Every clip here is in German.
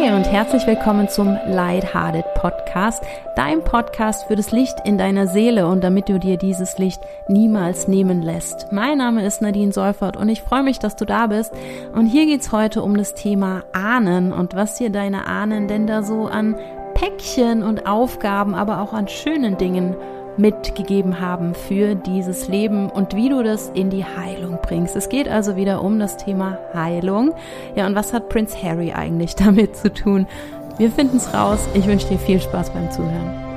Hi und herzlich willkommen zum Lighthearted Podcast, dein Podcast für das Licht in deiner Seele und damit du dir dieses Licht niemals nehmen lässt. Mein Name ist Nadine Seufert und ich freue mich, dass du da bist. Und hier geht's heute um das Thema Ahnen und was dir deine Ahnen denn da so an Päckchen und Aufgaben, aber auch an schönen Dingen mitgegeben haben für dieses Leben und wie du das in die Heilung bringst. Es geht also wieder um das Thema Heilung. Ja, und was hat Prince Harry eigentlich damit zu tun? Wir finden es raus. Ich wünsche dir viel Spaß beim Zuhören.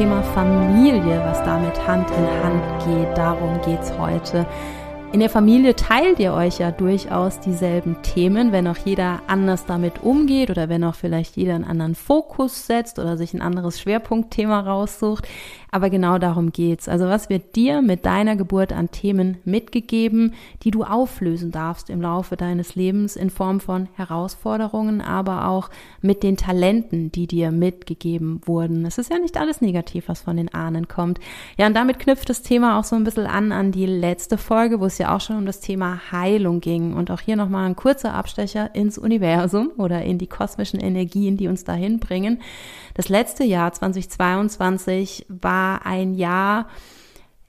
Thema Familie, was damit Hand in Hand geht. Darum geht's heute. In der Familie teilt ihr euch ja durchaus dieselben Themen, wenn auch jeder anders damit umgeht oder wenn auch vielleicht jeder einen anderen Fokus setzt oder sich ein anderes Schwerpunktthema raussucht. Aber genau darum geht's. Also was wird dir mit deiner Geburt an Themen mitgegeben, die du auflösen darfst im Laufe deines Lebens in Form von Herausforderungen, aber auch mit den Talenten, die dir mitgegeben wurden. Es ist ja nicht alles negativ, was von den Ahnen kommt. Ja, und damit knüpft das Thema auch so ein bisschen an an die letzte Folge, wo es ja auch schon um das Thema Heilung ging. Und auch hier nochmal ein kurzer Abstecher ins Universum oder in die kosmischen Energien, die uns dahin bringen. Das letzte Jahr 2022 war ein Jahr,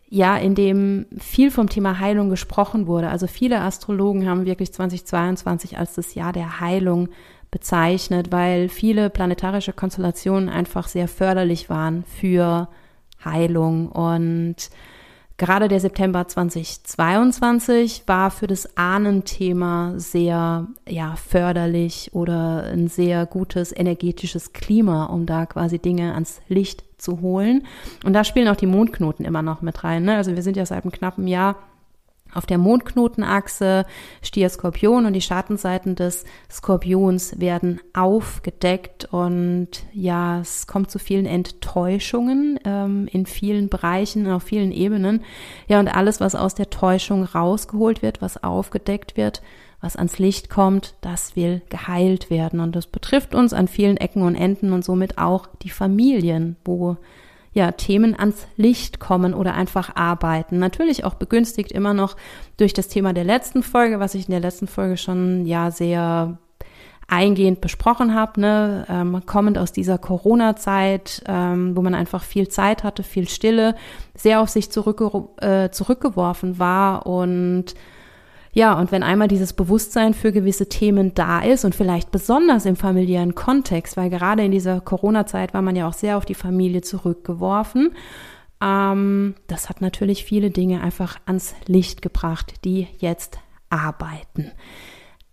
ja, in dem viel vom Thema Heilung gesprochen wurde. Also viele Astrologen haben wirklich 2022 als das Jahr der Heilung bezeichnet, weil viele planetarische Konstellationen einfach sehr förderlich waren für Heilung und Gerade der September 2022 war für das Ahnenthema sehr ja, förderlich oder ein sehr gutes energetisches Klima, um da quasi Dinge ans Licht zu holen. Und da spielen auch die Mondknoten immer noch mit rein. Ne? Also wir sind ja seit einem knappen Jahr auf der Mondknotenachse Stier Skorpion und die Schattenseiten des Skorpions werden aufgedeckt und ja, es kommt zu vielen Enttäuschungen ähm, in vielen Bereichen, auf vielen Ebenen. Ja, und alles, was aus der Täuschung rausgeholt wird, was aufgedeckt wird, was ans Licht kommt, das will geheilt werden. Und das betrifft uns an vielen Ecken und Enden und somit auch die Familien, wo ja, Themen ans Licht kommen oder einfach arbeiten. Natürlich auch begünstigt immer noch durch das Thema der letzten Folge, was ich in der letzten Folge schon ja sehr eingehend besprochen habe, ne, ähm, kommend aus dieser Corona-Zeit, ähm, wo man einfach viel Zeit hatte, viel Stille, sehr auf sich zurückge äh, zurückgeworfen war und ja, und wenn einmal dieses Bewusstsein für gewisse Themen da ist und vielleicht besonders im familiären Kontext, weil gerade in dieser Corona-Zeit war man ja auch sehr auf die Familie zurückgeworfen, ähm, das hat natürlich viele Dinge einfach ans Licht gebracht, die jetzt arbeiten.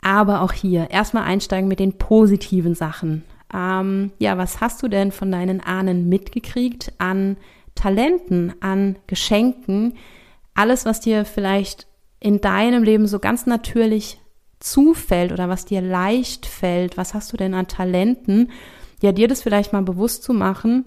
Aber auch hier erstmal einsteigen mit den positiven Sachen. Ähm, ja, was hast du denn von deinen Ahnen mitgekriegt an Talenten, an Geschenken? Alles, was dir vielleicht in deinem Leben so ganz natürlich zufällt oder was dir leicht fällt, was hast du denn an Talenten, ja, dir das vielleicht mal bewusst zu machen,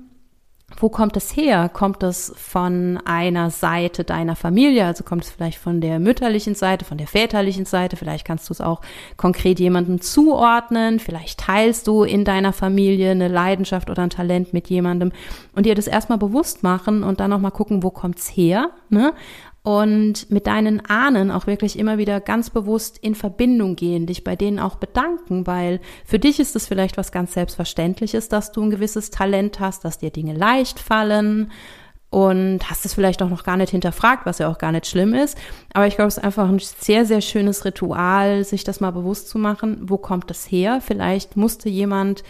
wo kommt es her? Kommt es von einer Seite deiner Familie? Also kommt es vielleicht von der mütterlichen Seite, von der väterlichen Seite? Vielleicht kannst du es auch konkret jemandem zuordnen. Vielleicht teilst du in deiner Familie eine Leidenschaft oder ein Talent mit jemandem und dir das erstmal bewusst machen und dann nochmal gucken, wo kommt's her? Ne? Und mit deinen Ahnen auch wirklich immer wieder ganz bewusst in Verbindung gehen, dich bei denen auch bedanken, weil für dich ist es vielleicht was ganz Selbstverständliches, dass du ein gewisses Talent hast, dass dir Dinge leicht fallen und hast es vielleicht auch noch gar nicht hinterfragt, was ja auch gar nicht schlimm ist. Aber ich glaube, es ist einfach ein sehr, sehr schönes Ritual, sich das mal bewusst zu machen. Wo kommt das her? Vielleicht musste jemand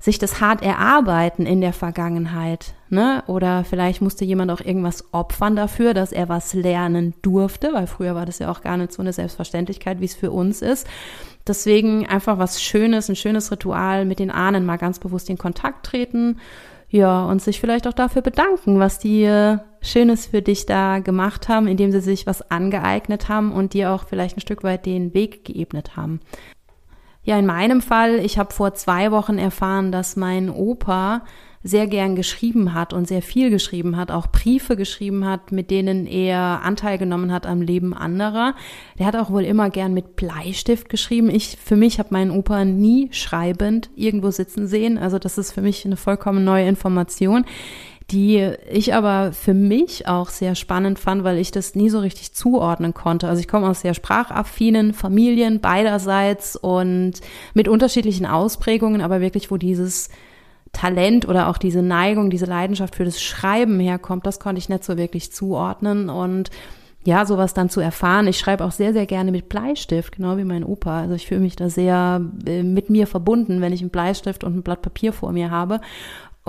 sich das hart erarbeiten in der Vergangenheit, ne? Oder vielleicht musste jemand auch irgendwas opfern dafür, dass er was lernen durfte, weil früher war das ja auch gar nicht so eine Selbstverständlichkeit, wie es für uns ist. Deswegen einfach was Schönes, ein schönes Ritual mit den Ahnen mal ganz bewusst in Kontakt treten. Ja, und sich vielleicht auch dafür bedanken, was die äh, Schönes für dich da gemacht haben, indem sie sich was angeeignet haben und dir auch vielleicht ein Stück weit den Weg geebnet haben. Ja, in meinem Fall, ich habe vor zwei Wochen erfahren, dass mein Opa sehr gern geschrieben hat und sehr viel geschrieben hat, auch Briefe geschrieben hat, mit denen er Anteil genommen hat am Leben anderer. Der hat auch wohl immer gern mit Bleistift geschrieben. Ich, für mich habe meinen Opa nie schreibend irgendwo sitzen sehen. Also das ist für mich eine vollkommen neue Information die ich aber für mich auch sehr spannend fand, weil ich das nie so richtig zuordnen konnte. Also ich komme aus sehr sprachaffinen Familien beiderseits und mit unterschiedlichen Ausprägungen, aber wirklich, wo dieses Talent oder auch diese Neigung, diese Leidenschaft für das Schreiben herkommt, das konnte ich nicht so wirklich zuordnen und ja, sowas dann zu erfahren. Ich schreibe auch sehr, sehr gerne mit Bleistift, genau wie mein Opa. Also ich fühle mich da sehr äh, mit mir verbunden, wenn ich einen Bleistift und ein Blatt Papier vor mir habe.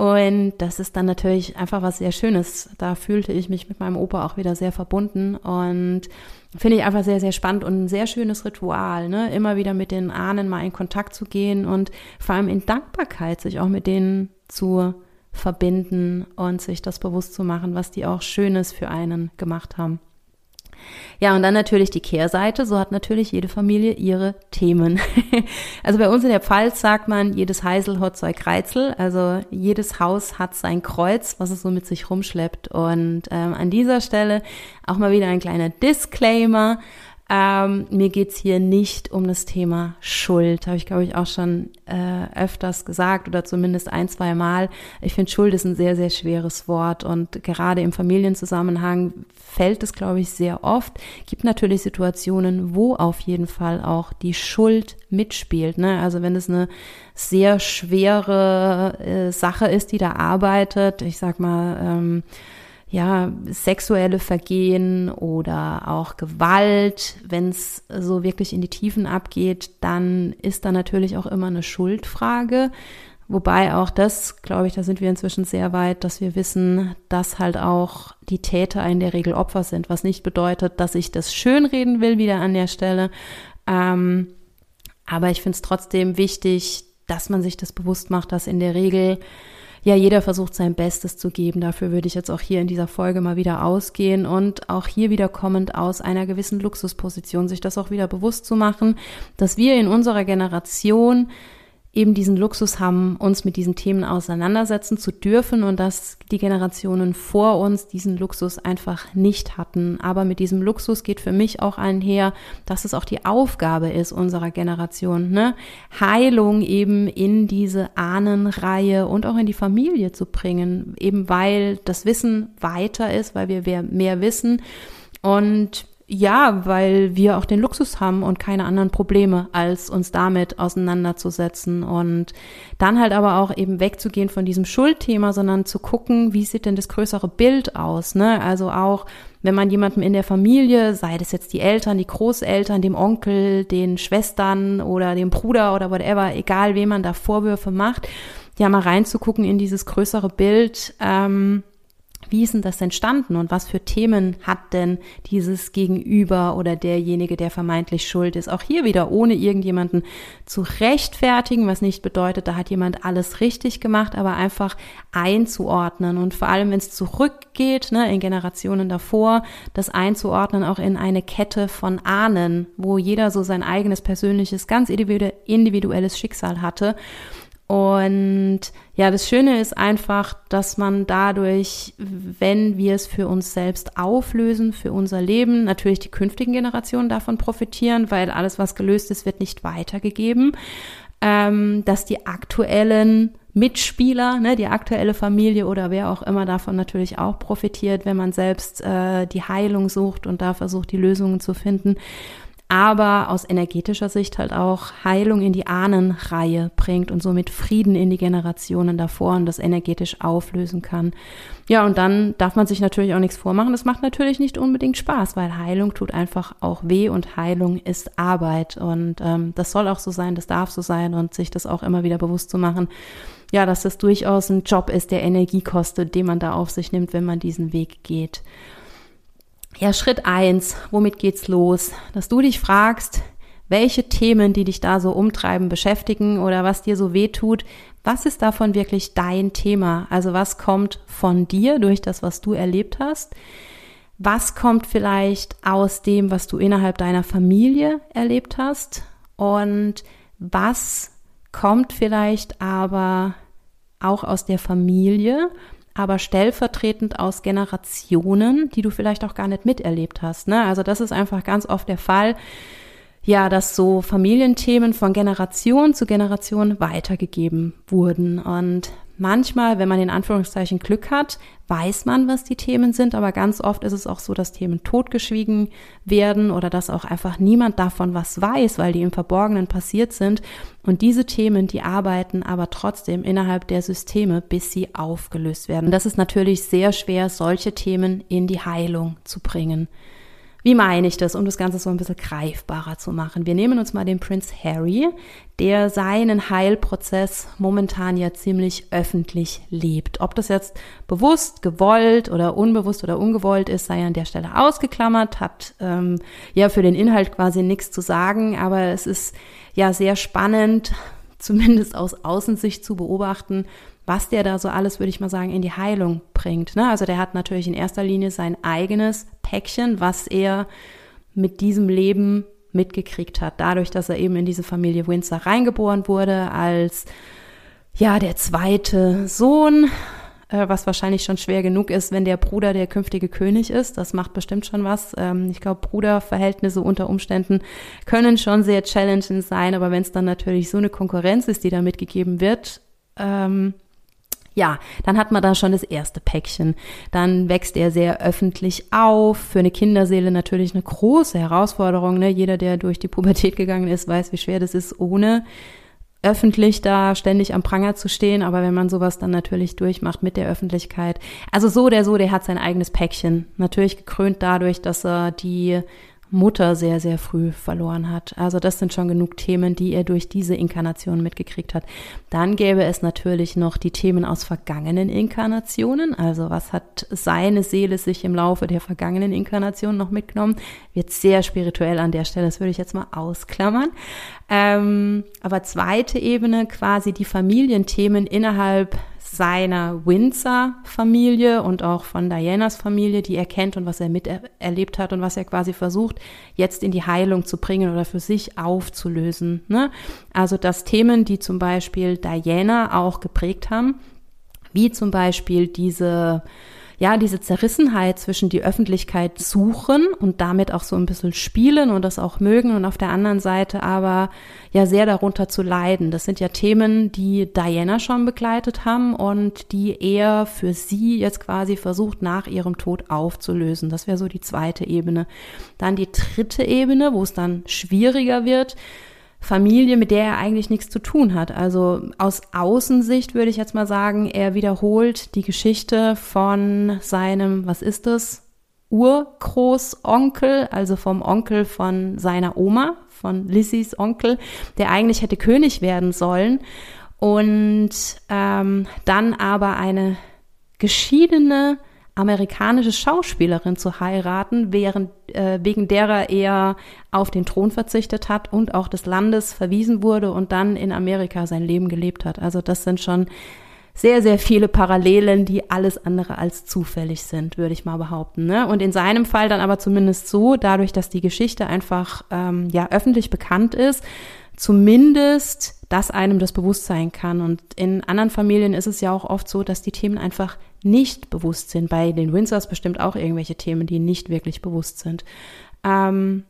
Und das ist dann natürlich einfach was sehr Schönes. Da fühlte ich mich mit meinem Opa auch wieder sehr verbunden und finde ich einfach sehr, sehr spannend und ein sehr schönes Ritual, ne? Immer wieder mit den Ahnen mal in Kontakt zu gehen und vor allem in Dankbarkeit sich auch mit denen zu verbinden und sich das bewusst zu machen, was die auch Schönes für einen gemacht haben. Ja, und dann natürlich die Kehrseite. So hat natürlich jede Familie ihre Themen. also bei uns in der Pfalz sagt man, jedes Heisel hat sein Kreizel. Also jedes Haus hat sein Kreuz, was es so mit sich rumschleppt. Und ähm, an dieser Stelle auch mal wieder ein kleiner Disclaimer. Ähm, mir geht's hier nicht um das Thema Schuld. Habe ich, glaube ich, auch schon äh, öfters gesagt oder zumindest ein, zwei Mal. Ich finde, Schuld ist ein sehr, sehr schweres Wort und gerade im Familienzusammenhang fällt es, glaube ich, sehr oft. Gibt natürlich Situationen, wo auf jeden Fall auch die Schuld mitspielt. Ne? Also wenn es eine sehr schwere äh, Sache ist, die da arbeitet, ich sag mal, ähm, ja, sexuelle Vergehen oder auch Gewalt, wenn es so wirklich in die Tiefen abgeht, dann ist da natürlich auch immer eine Schuldfrage. Wobei auch das, glaube ich, da sind wir inzwischen sehr weit, dass wir wissen, dass halt auch die Täter in der Regel Opfer sind, was nicht bedeutet, dass ich das schönreden will wieder an der Stelle. Ähm, aber ich finde es trotzdem wichtig, dass man sich das bewusst macht, dass in der Regel ja, jeder versucht sein Bestes zu geben. Dafür würde ich jetzt auch hier in dieser Folge mal wieder ausgehen und auch hier wieder kommend aus einer gewissen Luxusposition, sich das auch wieder bewusst zu machen, dass wir in unserer Generation eben diesen Luxus haben, uns mit diesen Themen auseinandersetzen zu dürfen und dass die Generationen vor uns diesen Luxus einfach nicht hatten. Aber mit diesem Luxus geht für mich auch einher, dass es auch die Aufgabe ist unserer Generation, ne? Heilung eben in diese Ahnenreihe und auch in die Familie zu bringen, eben weil das Wissen weiter ist, weil wir mehr wissen und ja, weil wir auch den Luxus haben und keine anderen Probleme, als uns damit auseinanderzusetzen und dann halt aber auch eben wegzugehen von diesem Schuldthema, sondern zu gucken, wie sieht denn das größere Bild aus, ne? Also auch, wenn man jemandem in der Familie, sei das jetzt die Eltern, die Großeltern, dem Onkel, den Schwestern oder dem Bruder oder whatever, egal wem man da Vorwürfe macht, ja mal reinzugucken in dieses größere Bild, ähm, wie ist denn das entstanden und was für Themen hat denn dieses Gegenüber oder derjenige, der vermeintlich schuld ist? Auch hier wieder ohne irgendjemanden zu rechtfertigen, was nicht bedeutet, da hat jemand alles richtig gemacht, aber einfach einzuordnen und vor allem, wenn es zurückgeht, ne, in Generationen davor, das einzuordnen auch in eine Kette von Ahnen, wo jeder so sein eigenes persönliches, ganz individuelles Schicksal hatte und ja, das Schöne ist einfach, dass man dadurch, wenn wir es für uns selbst auflösen, für unser Leben, natürlich die künftigen Generationen davon profitieren, weil alles, was gelöst ist, wird nicht weitergegeben, ähm, dass die aktuellen Mitspieler, ne, die aktuelle Familie oder wer auch immer davon natürlich auch profitiert, wenn man selbst äh, die Heilung sucht und da versucht, die Lösungen zu finden aber aus energetischer Sicht halt auch Heilung in die Ahnenreihe bringt und somit Frieden in die Generationen davor und das energetisch auflösen kann. Ja, und dann darf man sich natürlich auch nichts vormachen. Das macht natürlich nicht unbedingt Spaß, weil Heilung tut einfach auch weh und Heilung ist Arbeit. Und ähm, das soll auch so sein, das darf so sein und sich das auch immer wieder bewusst zu machen. Ja, dass das durchaus ein Job ist, der Energie kostet, den man da auf sich nimmt, wenn man diesen Weg geht. Ja, Schritt eins, womit geht's los? Dass du dich fragst, welche Themen, die dich da so umtreiben, beschäftigen oder was dir so weh tut, was ist davon wirklich dein Thema? Also was kommt von dir durch das, was du erlebt hast? Was kommt vielleicht aus dem, was du innerhalb deiner Familie erlebt hast? Und was kommt vielleicht aber auch aus der Familie, aber stellvertretend aus Generationen, die du vielleicht auch gar nicht miterlebt hast. Ne? Also das ist einfach ganz oft der Fall, ja, dass so Familienthemen von Generation zu Generation weitergegeben wurden. Und manchmal, wenn man in Anführungszeichen Glück hat, weiß man, was die Themen sind, aber ganz oft ist es auch so, dass Themen totgeschwiegen werden oder dass auch einfach niemand davon was weiß, weil die im Verborgenen passiert sind. Und diese Themen, die arbeiten aber trotzdem innerhalb der Systeme, bis sie aufgelöst werden. Das ist natürlich sehr schwer, solche Themen in die Heilung zu bringen. Wie meine ich das, um das Ganze so ein bisschen greifbarer zu machen? Wir nehmen uns mal den Prinz Harry, der seinen Heilprozess momentan ja ziemlich öffentlich lebt. Ob das jetzt bewusst, gewollt oder unbewusst oder ungewollt ist, sei an der Stelle ausgeklammert, hat ähm, ja für den Inhalt quasi nichts zu sagen, aber es ist ja sehr spannend, zumindest aus Außensicht zu beobachten, was der da so alles, würde ich mal sagen, in die Heilung bringt. Ne? Also der hat natürlich in erster Linie sein eigenes Päckchen, was er mit diesem Leben mitgekriegt hat, dadurch, dass er eben in diese Familie Windsor reingeboren wurde als ja der zweite Sohn, äh, was wahrscheinlich schon schwer genug ist, wenn der Bruder der künftige König ist. Das macht bestimmt schon was. Ähm, ich glaube, Bruderverhältnisse unter Umständen können schon sehr challenging sein, aber wenn es dann natürlich so eine Konkurrenz ist, die da mitgegeben wird, ähm, ja, dann hat man da schon das erste Päckchen. Dann wächst er sehr öffentlich auf. Für eine Kinderseele natürlich eine große Herausforderung. Ne? Jeder, der durch die Pubertät gegangen ist, weiß, wie schwer das ist, ohne öffentlich da ständig am Pranger zu stehen. Aber wenn man sowas dann natürlich durchmacht mit der Öffentlichkeit. Also so der so, der hat sein eigenes Päckchen. Natürlich gekrönt dadurch, dass er die Mutter sehr, sehr früh verloren hat. Also das sind schon genug Themen, die er durch diese Inkarnation mitgekriegt hat. Dann gäbe es natürlich noch die Themen aus vergangenen Inkarnationen. Also was hat seine Seele sich im Laufe der vergangenen Inkarnation noch mitgenommen? Wird sehr spirituell an der Stelle, das würde ich jetzt mal ausklammern. Ähm, aber zweite Ebene, quasi die Familienthemen innerhalb seiner Windsor-Familie und auch von Dianas Familie, die er kennt und was er miterlebt hat und was er quasi versucht, jetzt in die Heilung zu bringen oder für sich aufzulösen. Ne? Also dass Themen, die zum Beispiel Diana auch geprägt haben, wie zum Beispiel diese ja, diese Zerrissenheit zwischen die Öffentlichkeit suchen und damit auch so ein bisschen spielen und das auch mögen und auf der anderen Seite aber ja sehr darunter zu leiden. Das sind ja Themen, die Diana schon begleitet haben und die er für sie jetzt quasi versucht nach ihrem Tod aufzulösen. Das wäre so die zweite Ebene. Dann die dritte Ebene, wo es dann schwieriger wird, Familie, mit der er eigentlich nichts zu tun hat. Also aus Außensicht würde ich jetzt mal sagen, er wiederholt die Geschichte von seinem, was ist das? Urgroßonkel, also vom Onkel von seiner Oma, von Lissys Onkel, der eigentlich hätte König werden sollen und ähm, dann aber eine geschiedene amerikanische Schauspielerin zu heiraten, während, äh, wegen derer er auf den Thron verzichtet hat und auch des Landes verwiesen wurde und dann in Amerika sein Leben gelebt hat. Also das sind schon sehr, sehr viele Parallelen, die alles andere als zufällig sind, würde ich mal behaupten. Ne? Und in seinem Fall dann aber zumindest so, dadurch, dass die Geschichte einfach ähm, ja öffentlich bekannt ist, zumindest, dass einem das bewusst sein kann. Und in anderen Familien ist es ja auch oft so, dass die Themen einfach nicht bewusst sind. Bei den Windsors bestimmt auch irgendwelche Themen, die nicht wirklich bewusst sind. Ähm,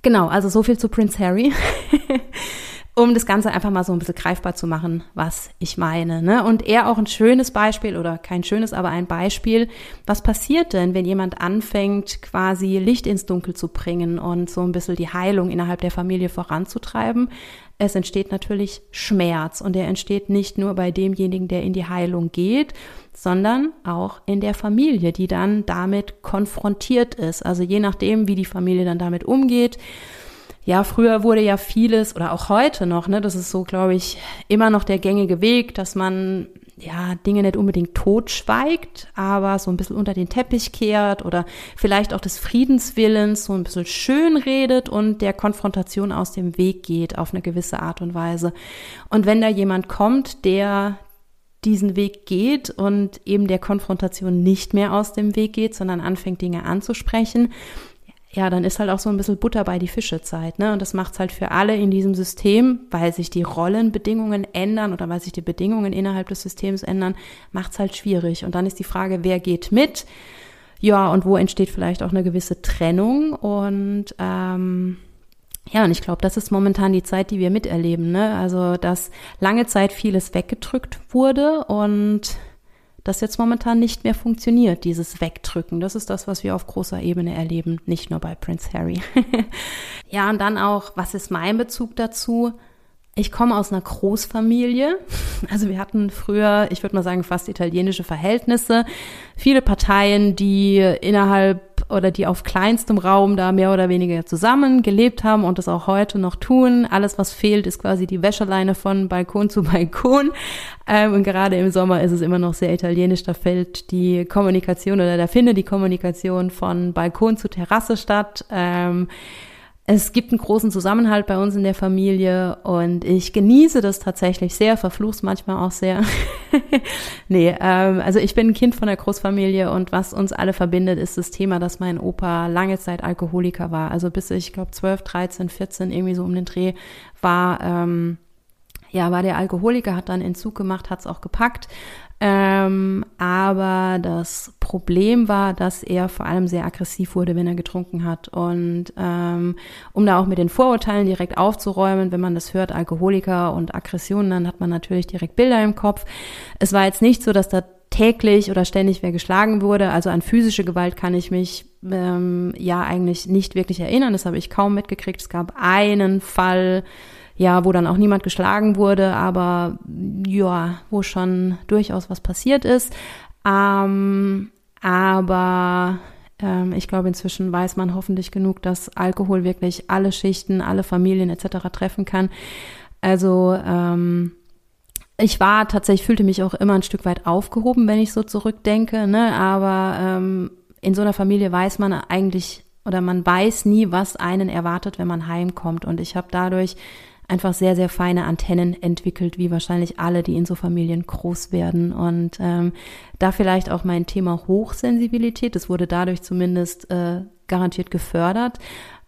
genau, also so viel zu Prince Harry. um das Ganze einfach mal so ein bisschen greifbar zu machen, was ich meine. Ne? Und er auch ein schönes Beispiel oder kein schönes, aber ein Beispiel. Was passiert denn, wenn jemand anfängt, quasi Licht ins Dunkel zu bringen und so ein bisschen die Heilung innerhalb der Familie voranzutreiben? Es entsteht natürlich Schmerz und der entsteht nicht nur bei demjenigen, der in die Heilung geht, sondern auch in der Familie, die dann damit konfrontiert ist. Also je nachdem, wie die Familie dann damit umgeht, ja, früher wurde ja vieles oder auch heute noch, ne, das ist so, glaube ich, immer noch der gängige Weg, dass man ja Dinge nicht unbedingt totschweigt, aber so ein bisschen unter den Teppich kehrt oder vielleicht auch des Friedenswillens so ein bisschen schön redet und der Konfrontation aus dem Weg geht auf eine gewisse Art und Weise. Und wenn da jemand kommt, der diesen Weg geht und eben der Konfrontation nicht mehr aus dem Weg geht, sondern anfängt Dinge anzusprechen, ja, dann ist halt auch so ein bisschen Butter bei die Fische Zeit, ne? Und das macht's halt für alle in diesem System, weil sich die Rollenbedingungen ändern oder weil sich die Bedingungen innerhalb des Systems ändern, macht's halt schwierig. Und dann ist die Frage, wer geht mit? Ja, und wo entsteht vielleicht auch eine gewisse Trennung und ähm, ja, und ich glaube, das ist momentan die Zeit, die wir miterleben. Ne? Also, dass lange Zeit vieles weggedrückt wurde und das jetzt momentan nicht mehr funktioniert, dieses Wegdrücken. Das ist das, was wir auf großer Ebene erleben, nicht nur bei Prince Harry. ja, und dann auch, was ist mein Bezug dazu? Ich komme aus einer Großfamilie. Also wir hatten früher, ich würde mal sagen, fast italienische Verhältnisse. Viele Parteien, die innerhalb oder die auf kleinstem Raum da mehr oder weniger zusammen gelebt haben und das auch heute noch tun. Alles, was fehlt, ist quasi die Wäscheleine von Balkon zu Balkon. Ähm, und gerade im Sommer ist es immer noch sehr italienisch. Da fällt die Kommunikation oder da findet die Kommunikation von Balkon zu Terrasse statt. Ähm, es gibt einen großen Zusammenhalt bei uns in der Familie und ich genieße das tatsächlich sehr, verfluch's manchmal auch sehr. nee, ähm, also ich bin ein Kind von der Großfamilie und was uns alle verbindet, ist das Thema, dass mein Opa lange Zeit Alkoholiker war. Also bis ich, glaube 12, 13, 14, irgendwie so um den Dreh war, ähm, ja, war der Alkoholiker, hat dann Entzug gemacht, hat's auch gepackt. Ähm, aber das Problem war, dass er vor allem sehr aggressiv wurde, wenn er getrunken hat. Und ähm, um da auch mit den Vorurteilen direkt aufzuräumen, wenn man das hört, Alkoholiker und Aggressionen, dann hat man natürlich direkt Bilder im Kopf. Es war jetzt nicht so, dass da täglich oder ständig wer geschlagen wurde. Also an physische Gewalt kann ich mich ähm, ja eigentlich nicht wirklich erinnern. Das habe ich kaum mitgekriegt. Es gab einen Fall, ja, wo dann auch niemand geschlagen wurde, aber ja, wo schon durchaus was passiert ist. Ähm, aber ähm, ich glaube, inzwischen weiß man hoffentlich genug, dass Alkohol wirklich alle Schichten, alle Familien etc. treffen kann. Also ähm, ich war tatsächlich, fühlte mich auch immer ein Stück weit aufgehoben, wenn ich so zurückdenke, ne? aber ähm, in so einer Familie weiß man eigentlich oder man weiß nie, was einen erwartet, wenn man heimkommt. Und ich habe dadurch einfach sehr, sehr feine Antennen entwickelt, wie wahrscheinlich alle, die in so Familien groß werden. Und ähm, da vielleicht auch mein Thema Hochsensibilität, das wurde dadurch zumindest äh, garantiert gefördert.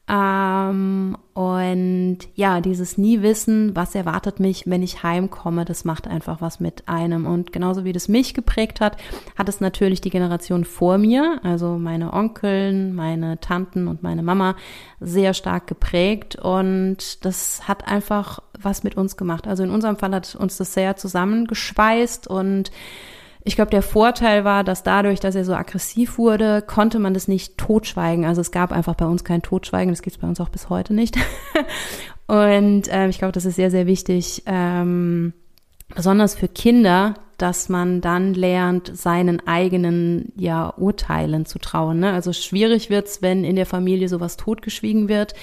Ähm, und ja, dieses nie wissen, was erwartet mich, wenn ich heimkomme, das macht einfach was mit einem. Und genauso wie das mich geprägt hat, hat es natürlich die Generation vor mir, also meine Onkeln, meine Tanten und meine Mama, sehr stark geprägt. Und das hat einfach was mit uns gemacht. Also in unserem Fall hat uns das sehr zusammengeschweißt und ich glaube, der Vorteil war, dass dadurch, dass er so aggressiv wurde, konnte man das nicht totschweigen. Also es gab einfach bei uns kein Totschweigen, das gibt es bei uns auch bis heute nicht. Und äh, ich glaube, das ist sehr, sehr wichtig, ähm, besonders für Kinder, dass man dann lernt, seinen eigenen ja, Urteilen zu trauen. Ne? Also schwierig wird's, wenn in der Familie sowas totgeschwiegen wird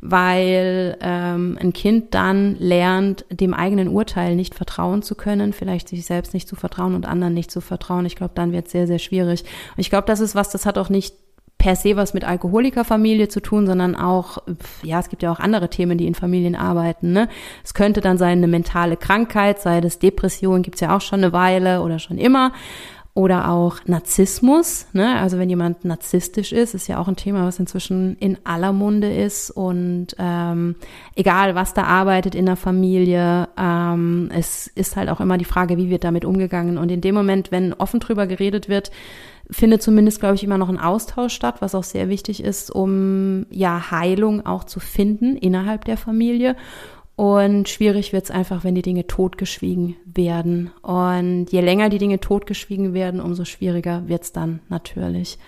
weil ähm, ein Kind dann lernt, dem eigenen Urteil nicht vertrauen zu können, vielleicht sich selbst nicht zu vertrauen und anderen nicht zu vertrauen. Ich glaube, dann wird es sehr, sehr schwierig. Und ich glaube, das ist was, das hat auch nicht per se was mit Alkoholikerfamilie zu tun, sondern auch, ja, es gibt ja auch andere Themen, die in Familien arbeiten. Ne? Es könnte dann sein, eine mentale Krankheit, sei das Depression, gibt's ja auch schon eine Weile oder schon immer oder auch Narzissmus. Ne? Also wenn jemand narzisstisch ist, ist ja auch ein Thema, was inzwischen in aller Munde ist. Und ähm, egal, was da arbeitet in der Familie, ähm, es ist halt auch immer die Frage, wie wird damit umgegangen. Und in dem Moment, wenn offen drüber geredet wird, findet zumindest, glaube ich, immer noch ein Austausch statt, was auch sehr wichtig ist, um ja Heilung auch zu finden innerhalb der Familie. Und schwierig wird es einfach, wenn die Dinge totgeschwiegen werden. Und je länger die Dinge totgeschwiegen werden, umso schwieriger wird es dann natürlich.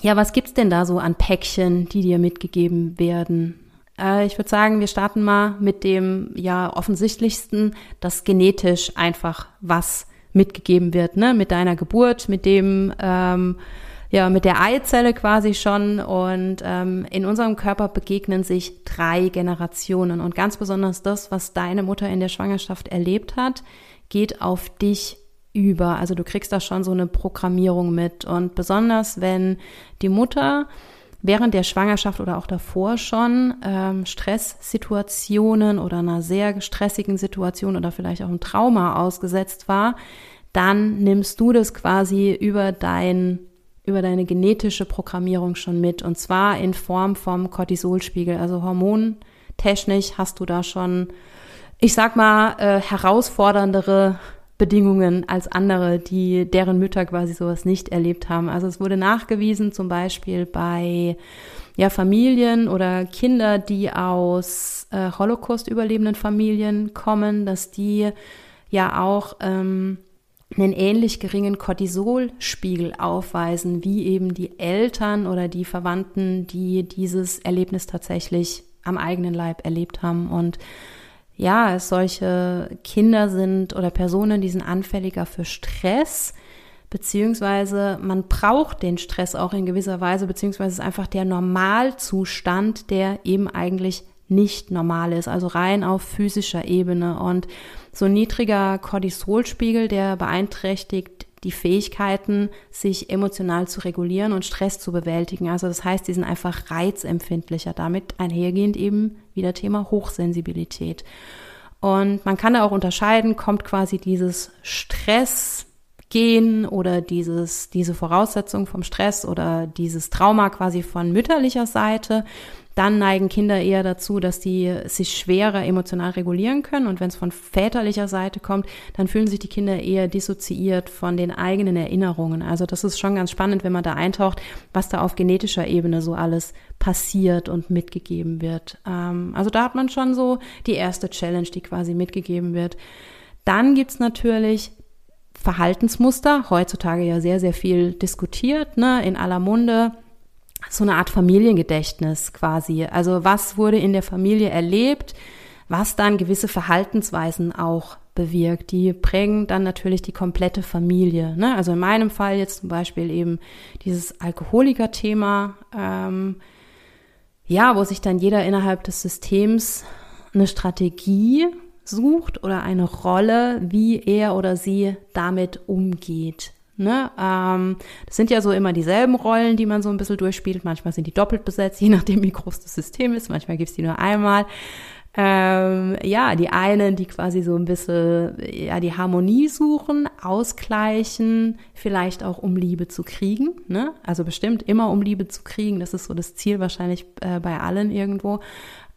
Ja, was gibt's denn da so an Päckchen, die dir mitgegeben werden? Äh, ich würde sagen, wir starten mal mit dem ja offensichtlichsten, dass genetisch einfach was mitgegeben wird, ne? Mit deiner Geburt, mit dem ähm, ja, mit der Eizelle quasi schon. Und ähm, in unserem Körper begegnen sich drei Generationen. Und ganz besonders das, was deine Mutter in der Schwangerschaft erlebt hat, geht auf dich über. Also du kriegst da schon so eine Programmierung mit. Und besonders wenn die Mutter während der Schwangerschaft oder auch davor schon ähm, Stresssituationen oder einer sehr stressigen Situation oder vielleicht auch ein Trauma ausgesetzt war, dann nimmst du das quasi über dein über deine genetische Programmierung schon mit und zwar in Form vom Cortisolspiegel. Also hormontechnisch hast du da schon, ich sag mal, äh, herausforderndere Bedingungen als andere, die deren Mütter quasi sowas nicht erlebt haben. Also es wurde nachgewiesen, zum Beispiel bei ja, Familien oder Kinder, die aus äh, Holocaust-überlebenden Familien kommen, dass die ja auch ähm, einen ähnlich geringen Cortisolspiegel aufweisen, wie eben die Eltern oder die Verwandten, die dieses Erlebnis tatsächlich am eigenen Leib erlebt haben. Und ja, es solche Kinder sind oder Personen, die sind anfälliger für Stress, beziehungsweise man braucht den Stress auch in gewisser Weise, beziehungsweise es ist einfach der Normalzustand, der eben eigentlich nicht normal ist, also rein auf physischer Ebene. Und so ein niedriger Cortisolspiegel, der beeinträchtigt die Fähigkeiten, sich emotional zu regulieren und Stress zu bewältigen. Also das heißt, die sind einfach reizempfindlicher. Damit einhergehend eben wieder Thema Hochsensibilität. Und man kann da auch unterscheiden, kommt quasi dieses Stressgen oder dieses, diese Voraussetzung vom Stress oder dieses Trauma quasi von mütterlicher Seite dann neigen Kinder eher dazu, dass die sich schwerer emotional regulieren können. Und wenn es von väterlicher Seite kommt, dann fühlen sich die Kinder eher dissoziiert von den eigenen Erinnerungen. Also das ist schon ganz spannend, wenn man da eintaucht, was da auf genetischer Ebene so alles passiert und mitgegeben wird. Ähm, also da hat man schon so die erste Challenge, die quasi mitgegeben wird. Dann gibt's natürlich Verhaltensmuster, heutzutage ja sehr, sehr viel diskutiert, ne, in aller Munde so eine Art Familiengedächtnis quasi. Also was wurde in der Familie erlebt, was dann gewisse Verhaltensweisen auch bewirkt. Die prägen dann natürlich die komplette Familie. Ne? Also in meinem Fall jetzt zum Beispiel eben dieses Alkoholiker-Thema, ähm, ja, wo sich dann jeder innerhalb des Systems eine Strategie sucht oder eine Rolle, wie er oder sie damit umgeht. Ne? Ähm, das sind ja so immer dieselben Rollen, die man so ein bisschen durchspielt. Manchmal sind die doppelt besetzt, je nachdem, wie groß das System ist. Manchmal gibt's die nur einmal. Ähm, ja, die einen, die quasi so ein bisschen ja die Harmonie suchen, ausgleichen, vielleicht auch um Liebe zu kriegen. Ne? Also bestimmt immer um Liebe zu kriegen. Das ist so das Ziel wahrscheinlich äh, bei allen irgendwo.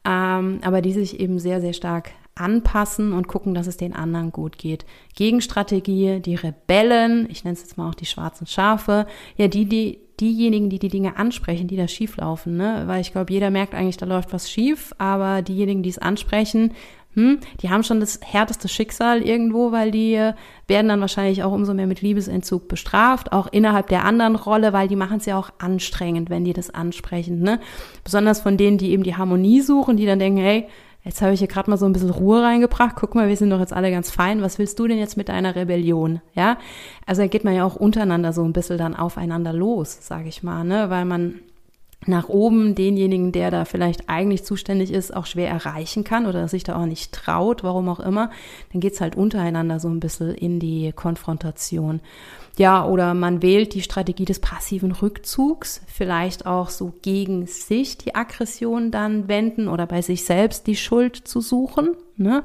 Ähm, aber die sich eben sehr, sehr stark anpassen und gucken, dass es den anderen gut geht. Gegenstrategie, die Rebellen, ich nenne es jetzt mal auch die schwarzen Schafe, ja, die, die, diejenigen, die die Dinge ansprechen, die da schief laufen, ne? Weil ich glaube, jeder merkt eigentlich, da läuft was schief, aber diejenigen, die es ansprechen, hm, die haben schon das härteste Schicksal irgendwo, weil die äh, werden dann wahrscheinlich auch umso mehr mit Liebesentzug bestraft, auch innerhalb der anderen Rolle, weil die machen es ja auch anstrengend, wenn die das ansprechen. Ne? Besonders von denen, die eben die Harmonie suchen, die dann denken, hey, jetzt habe ich hier gerade mal so ein bisschen Ruhe reingebracht. Guck mal, wir sind doch jetzt alle ganz fein. Was willst du denn jetzt mit deiner Rebellion? Ja, also da geht man ja auch untereinander so ein bisschen dann aufeinander los, sage ich mal, ne, weil man nach oben denjenigen, der da vielleicht eigentlich zuständig ist, auch schwer erreichen kann oder sich da auch nicht traut, warum auch immer, dann geht's halt untereinander so ein bisschen in die Konfrontation. Ja, oder man wählt die Strategie des passiven Rückzugs, vielleicht auch so gegen sich die Aggression dann wenden oder bei sich selbst die Schuld zu suchen. Ne?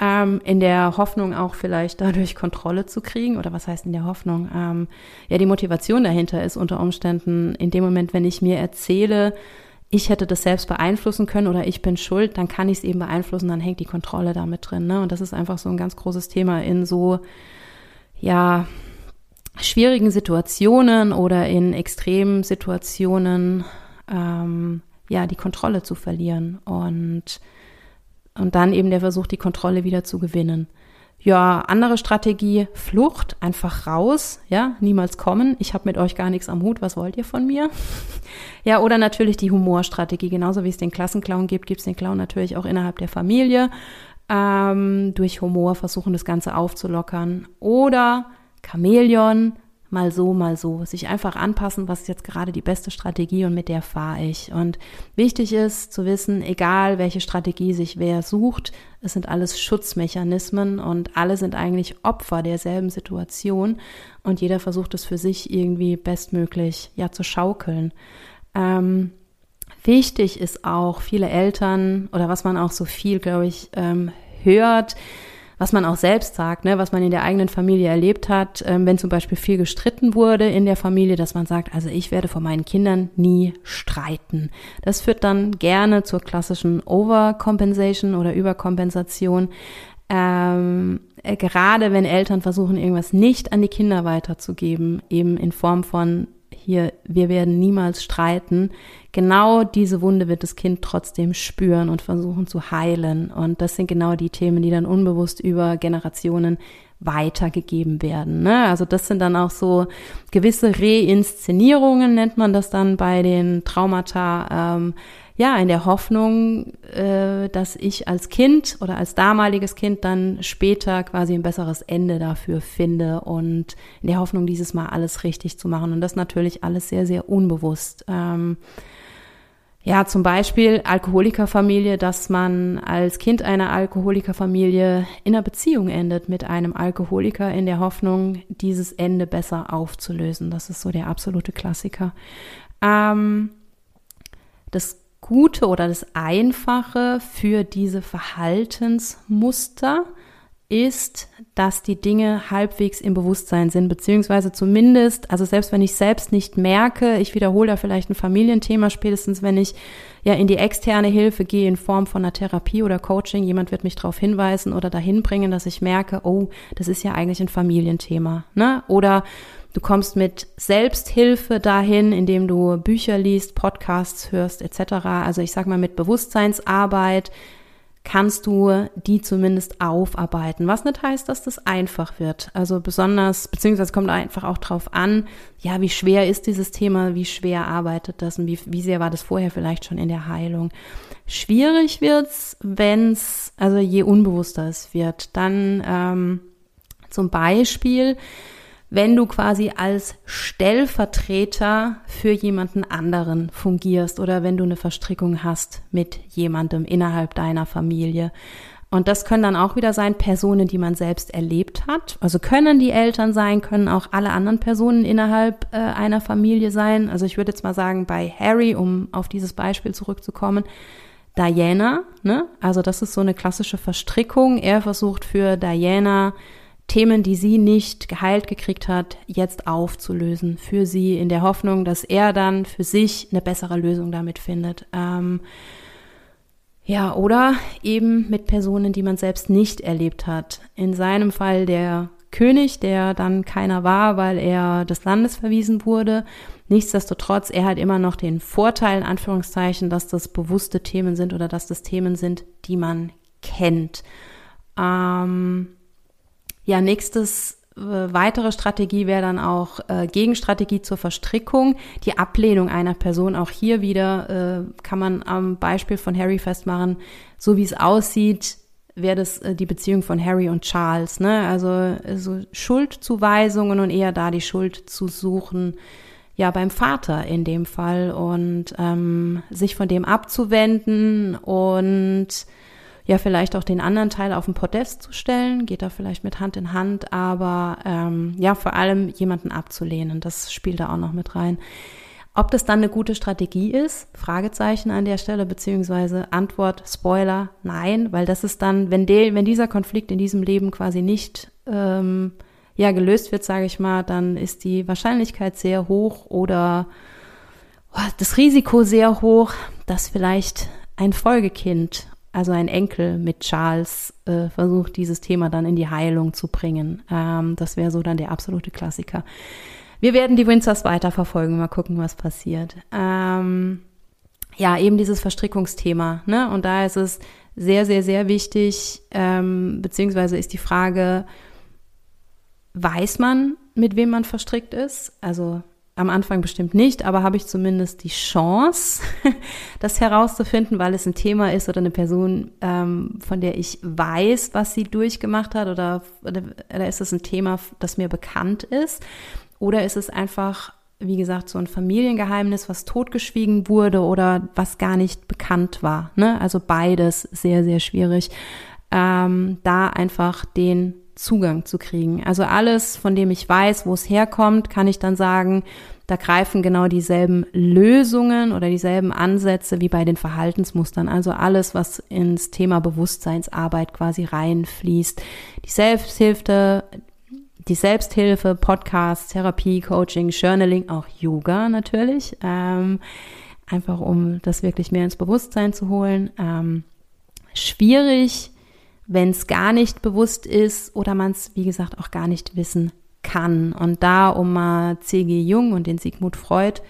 ähm, in der Hoffnung auch vielleicht dadurch Kontrolle zu kriegen. Oder was heißt in der Hoffnung? Ähm, ja, die Motivation dahinter ist unter Umständen in dem Moment, wenn ich mir erzähle, ich hätte das selbst beeinflussen können oder ich bin schuld, dann kann ich es eben beeinflussen, dann hängt die Kontrolle damit drin. Ne? Und das ist einfach so ein ganz großes Thema in so, ja, schwierigen Situationen oder in extremen Situationen, ähm, ja, die Kontrolle zu verlieren. Und und dann eben der Versuch, die Kontrolle wieder zu gewinnen. Ja, andere Strategie, Flucht, einfach raus, ja, niemals kommen. Ich habe mit euch gar nichts am Hut, was wollt ihr von mir? ja, oder natürlich die Humorstrategie, genauso wie es den Klassenclown gibt, gibt es den Clown natürlich auch innerhalb der Familie. Ähm, durch Humor versuchen, das Ganze aufzulockern. Oder Chamäleon, mal so, mal so. Sich einfach anpassen, was ist jetzt gerade die beste Strategie und mit der fahre ich. Und wichtig ist zu wissen, egal welche Strategie sich wer sucht, es sind alles Schutzmechanismen und alle sind eigentlich Opfer derselben Situation und jeder versucht es für sich irgendwie bestmöglich ja zu schaukeln. Ähm, wichtig ist auch viele Eltern oder was man auch so viel, glaube ich, ähm, hört, was man auch selbst sagt, ne, was man in der eigenen Familie erlebt hat, ähm, wenn zum Beispiel viel gestritten wurde in der Familie, dass man sagt, also ich werde vor meinen Kindern nie streiten. Das führt dann gerne zur klassischen Overcompensation oder Überkompensation. Ähm, äh, gerade wenn Eltern versuchen, irgendwas nicht an die Kinder weiterzugeben, eben in Form von hier, wir werden niemals streiten, genau diese Wunde wird das Kind trotzdem spüren und versuchen zu heilen. Und das sind genau die Themen, die dann unbewusst über Generationen weitergegeben werden. Ne? Also das sind dann auch so gewisse Reinszenierungen, nennt man das dann bei den Traumata. Ähm, ja, in der Hoffnung, äh, dass ich als Kind oder als damaliges Kind dann später quasi ein besseres Ende dafür finde und in der Hoffnung, dieses Mal alles richtig zu machen. Und das natürlich alles sehr, sehr unbewusst. Ähm, ja, zum Beispiel Alkoholikerfamilie, dass man als Kind einer Alkoholikerfamilie in einer Beziehung endet mit einem Alkoholiker in der Hoffnung, dieses Ende besser aufzulösen. Das ist so der absolute Klassiker. Ähm, das Gute oder das Einfache für diese Verhaltensmuster ist, dass die Dinge halbwegs im Bewusstsein sind, beziehungsweise zumindest, also selbst wenn ich selbst nicht merke, ich wiederhole da vielleicht ein Familienthema, spätestens wenn ich ja in die externe Hilfe gehe in Form von einer Therapie oder Coaching, jemand wird mich darauf hinweisen oder dahin bringen, dass ich merke, oh, das ist ja eigentlich ein Familienthema, ne? Oder Du kommst mit Selbsthilfe dahin, indem du Bücher liest, Podcasts hörst etc. Also ich sag mal mit Bewusstseinsarbeit kannst du die zumindest aufarbeiten. Was nicht heißt, dass das einfach wird. Also besonders, beziehungsweise kommt einfach auch drauf an, ja, wie schwer ist dieses Thema, wie schwer arbeitet das und wie, wie sehr war das vorher vielleicht schon in der Heilung. Schwierig wird's, wenn's, also je unbewusster es wird. Dann ähm, zum Beispiel, wenn du quasi als Stellvertreter für jemanden anderen fungierst oder wenn du eine Verstrickung hast mit jemandem innerhalb deiner Familie. Und das können dann auch wieder sein Personen, die man selbst erlebt hat. Also können die Eltern sein, können auch alle anderen Personen innerhalb äh, einer Familie sein. Also ich würde jetzt mal sagen, bei Harry, um auf dieses Beispiel zurückzukommen, Diana, ne? Also das ist so eine klassische Verstrickung. Er versucht für Diana Themen, die sie nicht geheilt gekriegt hat, jetzt aufzulösen für sie in der Hoffnung, dass er dann für sich eine bessere Lösung damit findet. Ähm, ja, oder eben mit Personen, die man selbst nicht erlebt hat. In seinem Fall der König, der dann keiner war, weil er des Landes verwiesen wurde. Nichtsdestotrotz, er hat immer noch den Vorteil, in Anführungszeichen, dass das bewusste Themen sind oder dass das Themen sind, die man kennt. Ähm, ja, nächstes äh, weitere Strategie wäre dann auch äh, Gegenstrategie zur Verstrickung, die Ablehnung einer Person. Auch hier wieder äh, kann man am Beispiel von Harry festmachen, so wie es aussieht, wäre das äh, die Beziehung von Harry und Charles. Ne? Also so Schuldzuweisungen und eher da die Schuld zu suchen, ja beim Vater in dem Fall und ähm, sich von dem abzuwenden und ja vielleicht auch den anderen Teil auf den Podest zu stellen, geht da vielleicht mit Hand in Hand, aber ähm, ja, vor allem jemanden abzulehnen, das spielt da auch noch mit rein. Ob das dann eine gute Strategie ist, Fragezeichen an der Stelle, beziehungsweise Antwort, Spoiler, nein, weil das ist dann, wenn, de, wenn dieser Konflikt in diesem Leben quasi nicht ähm, ja, gelöst wird, sage ich mal, dann ist die Wahrscheinlichkeit sehr hoch oder oh, das Risiko sehr hoch, dass vielleicht ein Folgekind also ein Enkel mit Charles, äh, versucht dieses Thema dann in die Heilung zu bringen. Ähm, das wäre so dann der absolute Klassiker. Wir werden die Windsors weiterverfolgen, mal gucken, was passiert. Ähm, ja, eben dieses Verstrickungsthema. Ne? Und da ist es sehr, sehr, sehr wichtig, ähm, beziehungsweise ist die Frage, weiß man, mit wem man verstrickt ist? Also am Anfang bestimmt nicht, aber habe ich zumindest die Chance, das herauszufinden, weil es ein Thema ist oder eine Person, ähm, von der ich weiß, was sie durchgemacht hat oder, oder, oder ist es ein Thema, das mir bekannt ist oder ist es einfach, wie gesagt, so ein Familiengeheimnis, was totgeschwiegen wurde oder was gar nicht bekannt war. Ne? Also beides sehr, sehr schwierig. Ähm, da einfach den Zugang zu kriegen. Also alles, von dem ich weiß, wo es herkommt, kann ich dann sagen, da greifen genau dieselben Lösungen oder dieselben Ansätze wie bei den Verhaltensmustern. Also alles, was ins Thema Bewusstseinsarbeit quasi reinfließt. Die Selbsthilfe, die Selbsthilfe, Podcasts, Therapie, Coaching, Journaling, auch Yoga natürlich. Ähm, einfach um das wirklich mehr ins Bewusstsein zu holen. Ähm, schwierig, wenn es gar nicht bewusst ist oder man es, wie gesagt, auch gar nicht wissen kann. Und da, um mal C.G. Jung und den Sigmund Freud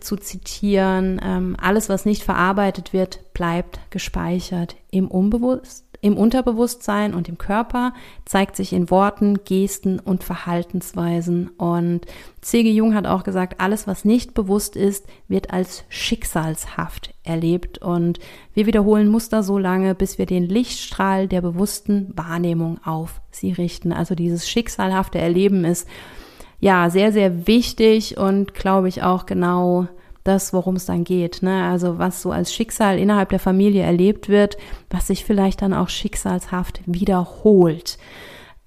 zu zitieren, ähm, alles, was nicht verarbeitet wird, bleibt gespeichert im Unbewusst im Unterbewusstsein und im Körper, zeigt sich in Worten, Gesten und Verhaltensweisen. Und C.G. Jung hat auch gesagt, alles, was nicht bewusst ist, wird als schicksalshaft erlebt. Und wir wiederholen Muster so lange, bis wir den Lichtstrahl der bewussten Wahrnehmung auf sie richten. Also dieses schicksalhafte Erleben ist ja sehr, sehr wichtig und glaube ich auch genau das, worum es dann geht. Ne? Also was so als Schicksal innerhalb der Familie erlebt wird, was sich vielleicht dann auch schicksalshaft wiederholt.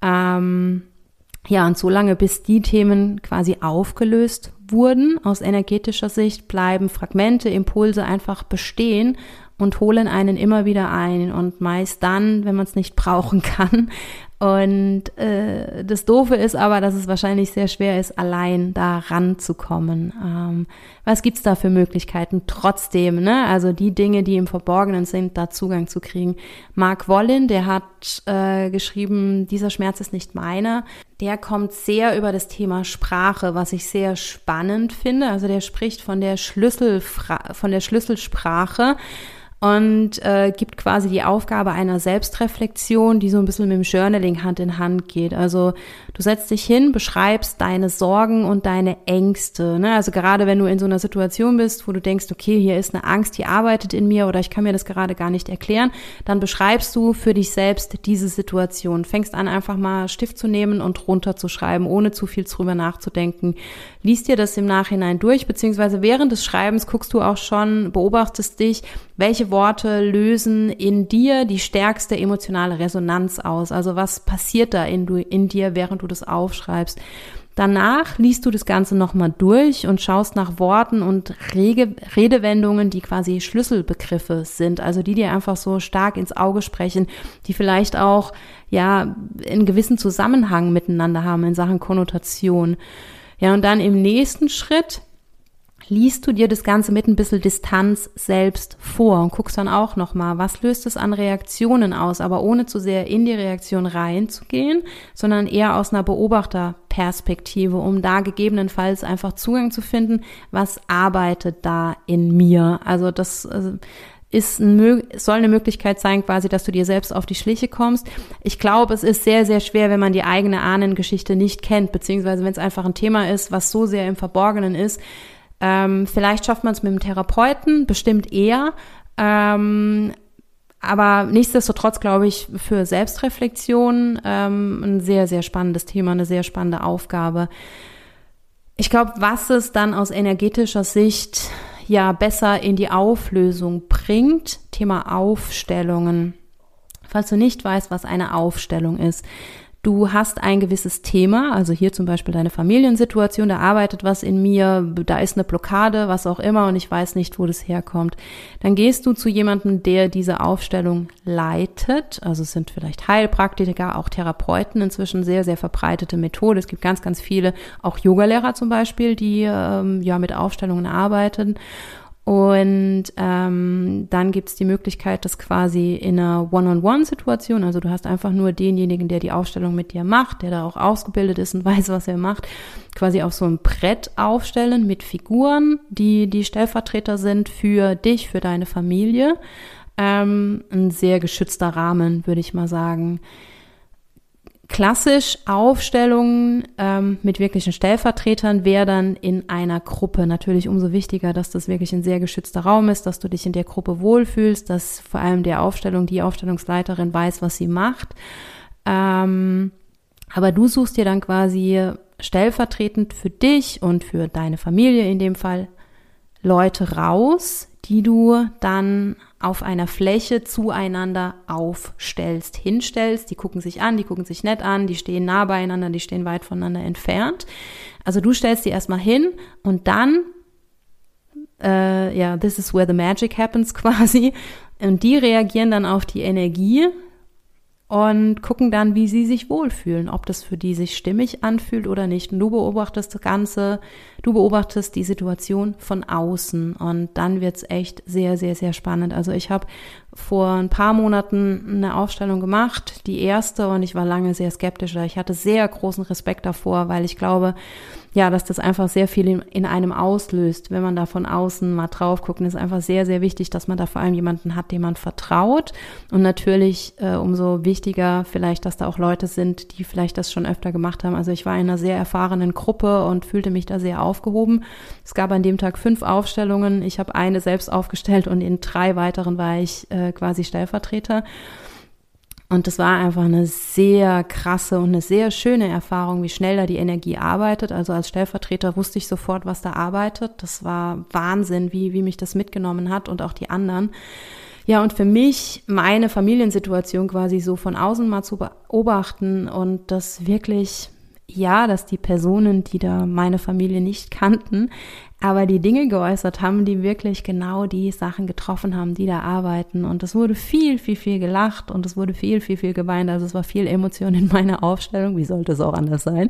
Ähm, ja, und so lange, bis die Themen quasi aufgelöst wurden, aus energetischer Sicht, bleiben Fragmente, Impulse einfach bestehen und holen einen immer wieder ein. Und meist dann, wenn man es nicht brauchen kann, und äh, das Doofe ist aber, dass es wahrscheinlich sehr schwer ist, allein da ranzukommen. Ähm, was gibt's da für Möglichkeiten trotzdem? Ne? Also die Dinge, die im Verborgenen sind, da Zugang zu kriegen. Mark Wollin, der hat äh, geschrieben, dieser Schmerz ist nicht meiner. Der kommt sehr über das Thema Sprache, was ich sehr spannend finde. Also der spricht von der Schlüsselfra von der Schlüsselsprache und äh, gibt quasi die Aufgabe einer Selbstreflexion, die so ein bisschen mit dem Journaling Hand in Hand geht. Also du setzt dich hin, beschreibst deine Sorgen und deine Ängste. Ne? Also gerade wenn du in so einer Situation bist, wo du denkst, okay, hier ist eine Angst, die arbeitet in mir oder ich kann mir das gerade gar nicht erklären, dann beschreibst du für dich selbst diese Situation. Fängst an, einfach mal Stift zu nehmen und runterzuschreiben, ohne zu viel drüber nachzudenken. Liest dir das im Nachhinein durch, beziehungsweise während des Schreibens guckst du auch schon, beobachtest dich, welche Worte lösen in dir die stärkste emotionale Resonanz aus? Also was passiert da in, du, in dir, während du das aufschreibst? Danach liest du das Ganze nochmal durch und schaust nach Worten und Rege, Redewendungen, die quasi Schlüsselbegriffe sind, also die dir einfach so stark ins Auge sprechen, die vielleicht auch, ja, einen gewissen Zusammenhang miteinander haben in Sachen Konnotation. Ja, und dann im nächsten Schritt liest du dir das Ganze mit ein bisschen Distanz selbst vor und guckst dann auch nochmal, was löst es an Reaktionen aus, aber ohne zu sehr in die Reaktion reinzugehen, sondern eher aus einer Beobachterperspektive, um da gegebenenfalls einfach Zugang zu finden, was arbeitet da in mir. Also das äh, ist ein, soll eine Möglichkeit sein, quasi, dass du dir selbst auf die Schliche kommst. Ich glaube, es ist sehr, sehr schwer, wenn man die eigene Ahnengeschichte nicht kennt, beziehungsweise wenn es einfach ein Thema ist, was so sehr im Verborgenen ist, ähm, vielleicht schafft man es mit dem Therapeuten, bestimmt eher. Ähm, aber nichtsdestotrotz glaube ich für Selbstreflexion ähm, ein sehr, sehr spannendes Thema, eine sehr spannende Aufgabe. Ich glaube, was es dann aus energetischer Sicht ja besser in die Auflösung bringt, Thema Aufstellungen. Falls du nicht weißt, was eine Aufstellung ist, Du hast ein gewisses Thema, also hier zum Beispiel deine Familiensituation, da arbeitet was in mir, da ist eine Blockade, was auch immer und ich weiß nicht, wo das herkommt. Dann gehst du zu jemandem, der diese Aufstellung leitet. Also es sind vielleicht Heilpraktiker, auch Therapeuten inzwischen sehr, sehr verbreitete Methode. Es gibt ganz, ganz viele, auch Yogalehrer zum Beispiel, die ähm, ja mit Aufstellungen arbeiten. Und ähm, dann gibt's die Möglichkeit, das quasi in einer One-on-One-Situation, also du hast einfach nur denjenigen, der die Aufstellung mit dir macht, der da auch ausgebildet ist und weiß, was er macht, quasi auf so ein Brett aufstellen mit Figuren, die die Stellvertreter sind für dich, für deine Familie. Ähm, ein sehr geschützter Rahmen, würde ich mal sagen klassisch Aufstellungen ähm, mit wirklichen Stellvertretern wäre dann in einer Gruppe natürlich umso wichtiger, dass das wirklich ein sehr geschützter Raum ist, dass du dich in der Gruppe wohlfühlst, dass vor allem der Aufstellung, die Aufstellungsleiterin weiß, was sie macht. Ähm, aber du suchst dir dann quasi stellvertretend für dich und für deine Familie in dem Fall Leute raus, die du dann auf einer Fläche zueinander aufstellst, hinstellst. Die gucken sich an, die gucken sich nett an, die stehen nah beieinander, die stehen weit voneinander entfernt. Also du stellst die erstmal hin und dann, äh, ja, this is where the magic happens quasi. Und die reagieren dann auf die Energie und gucken dann, wie sie sich wohlfühlen, ob das für die sich stimmig anfühlt oder nicht. Und du beobachtest das Ganze, du beobachtest die Situation von außen und dann wird's echt sehr, sehr, sehr spannend. Also ich habe vor ein paar Monaten eine Aufstellung gemacht, die erste, und ich war lange sehr skeptisch. Ich hatte sehr großen Respekt davor, weil ich glaube, ja, dass das einfach sehr viel in, in, einem auslöst, wenn man da von außen mal drauf guckt. Ist einfach sehr, sehr wichtig, dass man da vor allem jemanden hat, dem man vertraut. Und natürlich äh, umso wichtiger vielleicht, dass da auch Leute sind, die vielleicht das schon öfter gemacht haben. Also ich war in einer sehr erfahrenen Gruppe und fühlte mich da sehr aufgehoben. Es gab an dem Tag fünf Aufstellungen. Ich habe eine selbst aufgestellt und in drei weiteren war ich äh, quasi Stellvertreter. Und das war einfach eine sehr krasse und eine sehr schöne Erfahrung, wie schnell da die Energie arbeitet. Also als Stellvertreter wusste ich sofort, was da arbeitet. Das war Wahnsinn, wie, wie mich das mitgenommen hat und auch die anderen. Ja, und für mich meine Familiensituation quasi so von außen mal zu beobachten und das wirklich ja, dass die Personen, die da meine Familie nicht kannten, aber die Dinge geäußert haben, die wirklich genau die Sachen getroffen haben, die da arbeiten. Und es wurde viel, viel, viel gelacht und es wurde viel, viel, viel geweint. Also es war viel Emotion in meiner Aufstellung. Wie sollte es auch anders sein?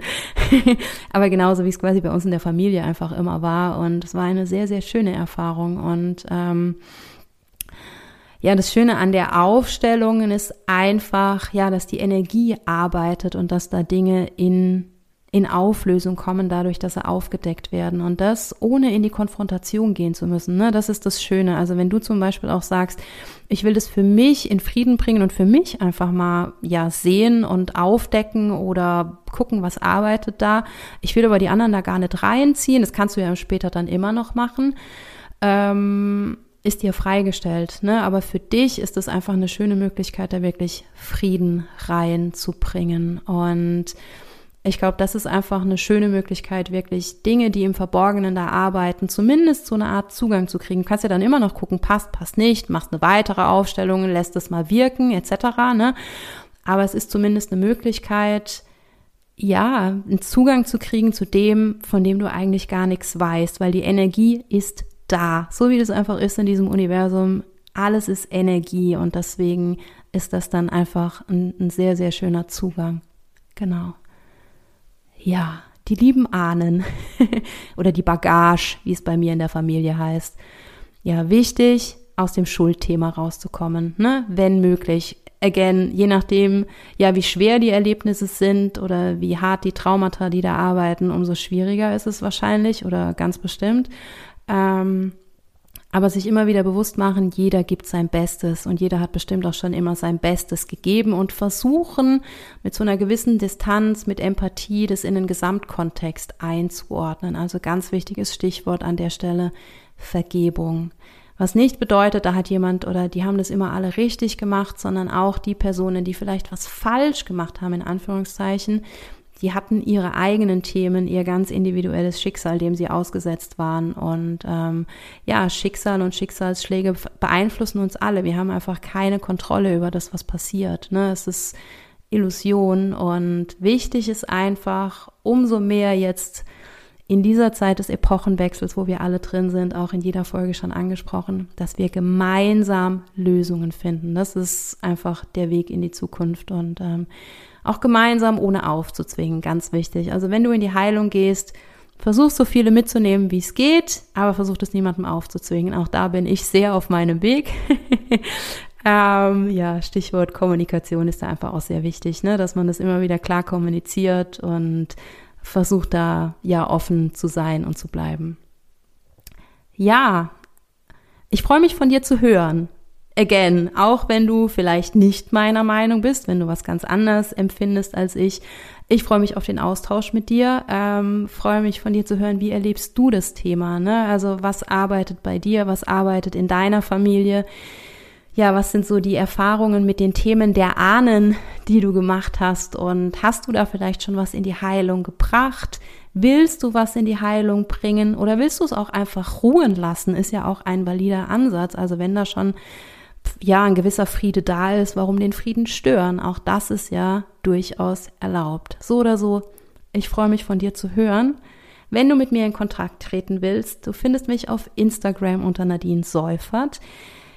aber genauso wie es quasi bei uns in der Familie einfach immer war. Und es war eine sehr, sehr schöne Erfahrung. Und ähm, ja, das Schöne an der Aufstellung ist einfach, ja, dass die Energie arbeitet und dass da Dinge in in Auflösung kommen, dadurch, dass sie aufgedeckt werden. Und das ohne in die Konfrontation gehen zu müssen. Ne? Das ist das Schöne. Also wenn du zum Beispiel auch sagst, ich will das für mich in Frieden bringen und für mich einfach mal ja sehen und aufdecken oder gucken, was arbeitet da. Ich will aber die anderen da gar nicht reinziehen. Das kannst du ja später dann immer noch machen. Ähm, ist dir freigestellt, ne? Aber für dich ist es einfach eine schöne Möglichkeit, da wirklich Frieden reinzubringen und ich glaube, das ist einfach eine schöne Möglichkeit, wirklich Dinge, die im Verborgenen da arbeiten, zumindest so eine Art Zugang zu kriegen. Du kannst ja dann immer noch gucken, passt, passt nicht, machst eine weitere Aufstellung, lässt es mal wirken, etc. Ne? Aber es ist zumindest eine Möglichkeit, ja, einen Zugang zu kriegen zu dem, von dem du eigentlich gar nichts weißt, weil die Energie ist da. So wie das einfach ist in diesem Universum. Alles ist Energie und deswegen ist das dann einfach ein, ein sehr, sehr schöner Zugang. Genau ja, die lieben Ahnen oder die Bagage, wie es bei mir in der Familie heißt. Ja, wichtig, aus dem Schuldthema rauszukommen, ne? wenn möglich. Again, je nachdem, ja, wie schwer die Erlebnisse sind oder wie hart die Traumata, die da arbeiten, umso schwieriger ist es wahrscheinlich oder ganz bestimmt. Ähm, aber sich immer wieder bewusst machen, jeder gibt sein Bestes und jeder hat bestimmt auch schon immer sein Bestes gegeben und versuchen mit so einer gewissen Distanz, mit Empathie, das in den Gesamtkontext einzuordnen. Also ganz wichtiges Stichwort an der Stelle, Vergebung. Was nicht bedeutet, da hat jemand oder die haben das immer alle richtig gemacht, sondern auch die Personen, die vielleicht was falsch gemacht haben, in Anführungszeichen, die hatten ihre eigenen Themen, ihr ganz individuelles Schicksal, dem sie ausgesetzt waren. Und ähm, ja, Schicksal und Schicksalsschläge beeinflussen uns alle. Wir haben einfach keine Kontrolle über das, was passiert. Ne? Es ist Illusion und wichtig ist einfach, umso mehr jetzt in dieser Zeit des Epochenwechsels, wo wir alle drin sind, auch in jeder Folge schon angesprochen, dass wir gemeinsam Lösungen finden. Das ist einfach der Weg in die Zukunft und ähm, auch gemeinsam, ohne aufzuzwingen, ganz wichtig. Also wenn du in die Heilung gehst, versuch so viele mitzunehmen, wie es geht, aber versuch es niemandem aufzuzwingen. Auch da bin ich sehr auf meinem Weg. ähm, ja, Stichwort Kommunikation ist da einfach auch sehr wichtig, ne? dass man das immer wieder klar kommuniziert und versucht da ja offen zu sein und zu bleiben. Ja, ich freue mich von dir zu hören again, auch wenn du vielleicht nicht meiner Meinung bist, wenn du was ganz anderes empfindest als ich, ich freue mich auf den Austausch mit dir, ähm, freue mich von dir zu hören, wie erlebst du das Thema, ne? Also was arbeitet bei dir, was arbeitet in deiner Familie? ja, was sind so die Erfahrungen mit den Themen der Ahnen, die du gemacht hast? Und hast du da vielleicht schon was in die Heilung gebracht? Willst du was in die Heilung bringen oder willst du es auch einfach ruhen lassen? Ist ja auch ein valider Ansatz. Also wenn da schon ja ein gewisser Friede da ist, warum den Frieden stören? Auch das ist ja durchaus erlaubt. So oder so, ich freue mich von dir zu hören. Wenn du mit mir in Kontakt treten willst, du findest mich auf Instagram unter Nadine Seufert.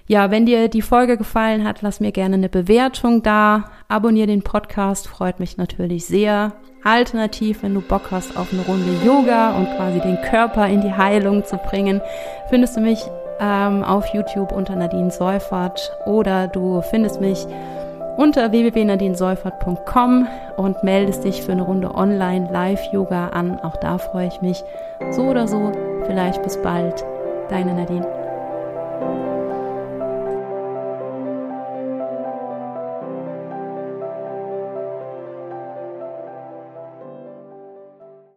Ja, wenn dir die Folge gefallen hat, lass mir gerne eine Bewertung da. Abonnier den Podcast, freut mich natürlich sehr. Alternativ, wenn du Bock hast auf eine Runde Yoga und quasi den Körper in die Heilung zu bringen, findest du mich ähm, auf YouTube unter Nadine Seufert oder du findest mich unter www.nadineseufert.com und meldest dich für eine Runde Online-Live-Yoga an. Auch da freue ich mich. So oder so, vielleicht bis bald. Deine Nadine.